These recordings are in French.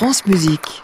France Musique.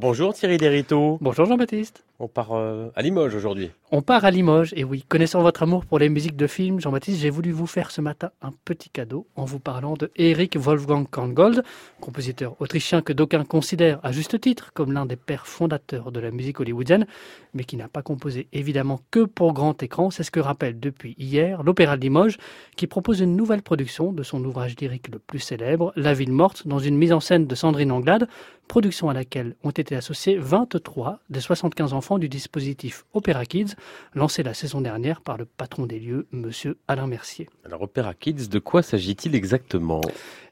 Bonjour Thierry Derito. Bonjour Jean-Baptiste. On part euh, à Limoges aujourd'hui. On part à Limoges, et oui, connaissant votre amour pour les musiques de films, Jean-Baptiste, j'ai voulu vous faire ce matin un petit cadeau en vous parlant de Erich Wolfgang Korngold, compositeur autrichien que d'aucuns considèrent à juste titre comme l'un des pères fondateurs de la musique hollywoodienne, mais qui n'a pas composé évidemment que pour grand écran. C'est ce que rappelle depuis hier l'Opéra de Limoges, qui propose une nouvelle production de son ouvrage lyrique le plus célèbre, La ville morte, dans une mise en scène de Sandrine Anglade, production à laquelle ont été associés 23 des 75 enfants du dispositif Opera Kids, lancé la saison dernière par le patron des lieux, Monsieur Alain Mercier. Alors Opera Kids, de quoi s'agit-il exactement?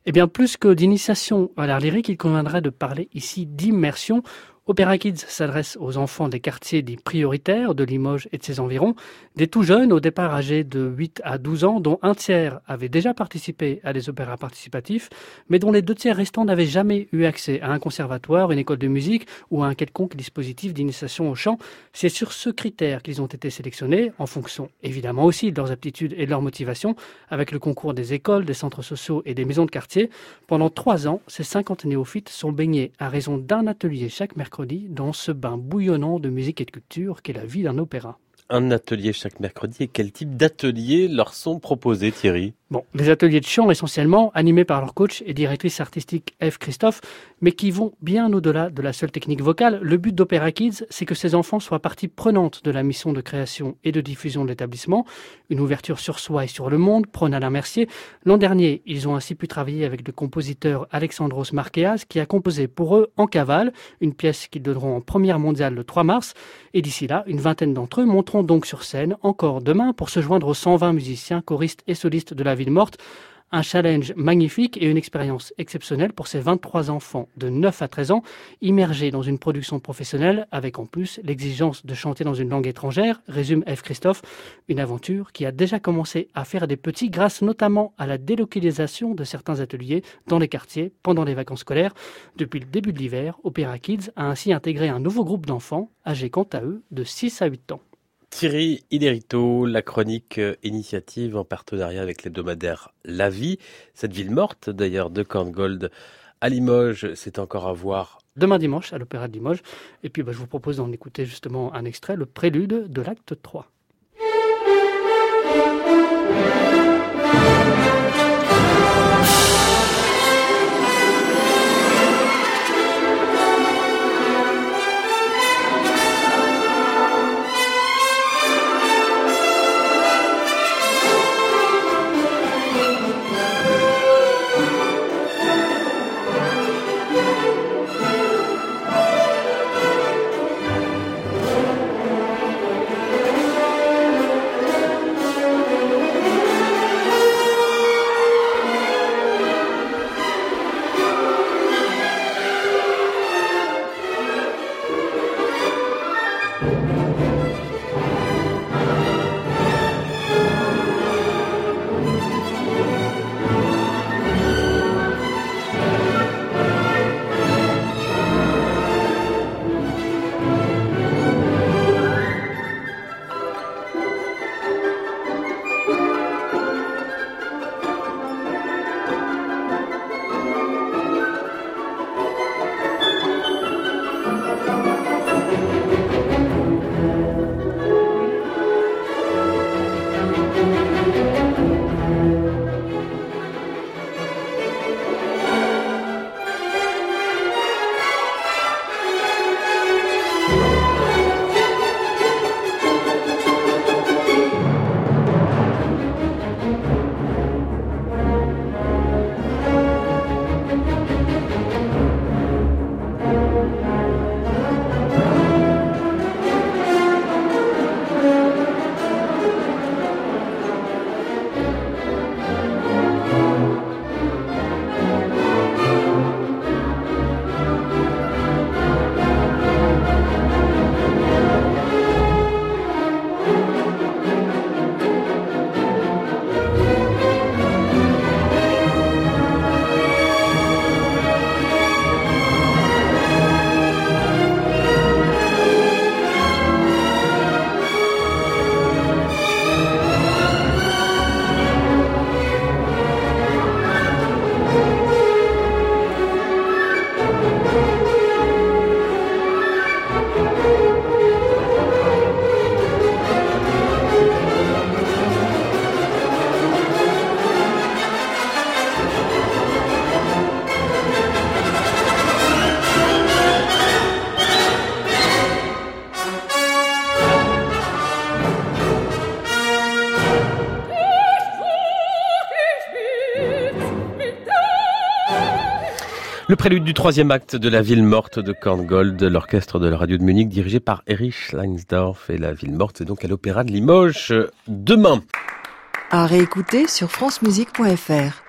Eh bien, plus que d'initiation à l'art lyrique, il conviendrait de parler ici d'immersion Opéra Kids s'adresse aux enfants des quartiers dits prioritaires de Limoges et de ses environs, des tout jeunes au départ âgés de 8 à 12 ans, dont un tiers avait déjà participé à des opéras participatifs, mais dont les deux tiers restants n'avaient jamais eu accès à un conservatoire, une école de musique ou à un quelconque dispositif d'initiation au chant. C'est sur ce critère qu'ils ont été sélectionnés, en fonction évidemment aussi de leurs aptitudes et de leur motivation, avec le concours des écoles, des centres sociaux et des maisons de quartier. Pendant trois ans, ces 50 néophytes sont baignés à raison d'un atelier chaque mercredi dans ce bain bouillonnant de musique et de culture qu'est la vie d'un opéra. Un atelier chaque mercredi et quel type d'ateliers leur sont proposés Thierry? Bon, des ateliers de chant essentiellement, animés par leur coach et directrice artistique Eve Christophe, mais qui vont bien au-delà de la seule technique vocale. Le but d'Opéra Kids, c'est que ces enfants soient partie prenante de la mission de création et de diffusion de l'établissement. Une ouverture sur soi et sur le monde, prône Alain Mercier. L'an dernier, ils ont ainsi pu travailler avec le compositeur Alexandros Marqueas, qui a composé pour eux En cavale, une pièce qu'ils donneront en première mondiale le 3 mars. Et d'ici là, une vingtaine d'entre eux monteront donc sur scène encore demain pour se joindre aux 120 musiciens, choristes et solistes de la ville morte. Un challenge magnifique et une expérience exceptionnelle pour ces 23 enfants de 9 à 13 ans, immergés dans une production professionnelle avec en plus l'exigence de chanter dans une langue étrangère, résume F. Christophe, une aventure qui a déjà commencé à faire des petits grâce notamment à la délocalisation de certains ateliers dans les quartiers pendant les vacances scolaires. Depuis le début de l'hiver, Opera Kids a ainsi intégré un nouveau groupe d'enfants, âgés quant à eux de 6 à 8 ans. Thierry Iderito, la chronique euh, initiative en partenariat avec l'hebdomadaire La Vie. Cette ville morte d'ailleurs de Korngold à Limoges, c'est encore à voir. Demain dimanche à l'Opéra de Limoges. Et puis bah, je vous propose d'en écouter justement un extrait, le prélude de l'acte 3. Le prélude du troisième acte de La Ville Morte de Korngold, l'orchestre de la radio de Munich dirigé par Erich Leinsdorf et La Ville Morte, c'est donc à l'Opéra de Limoges demain. À réécouter sur francemusique.fr.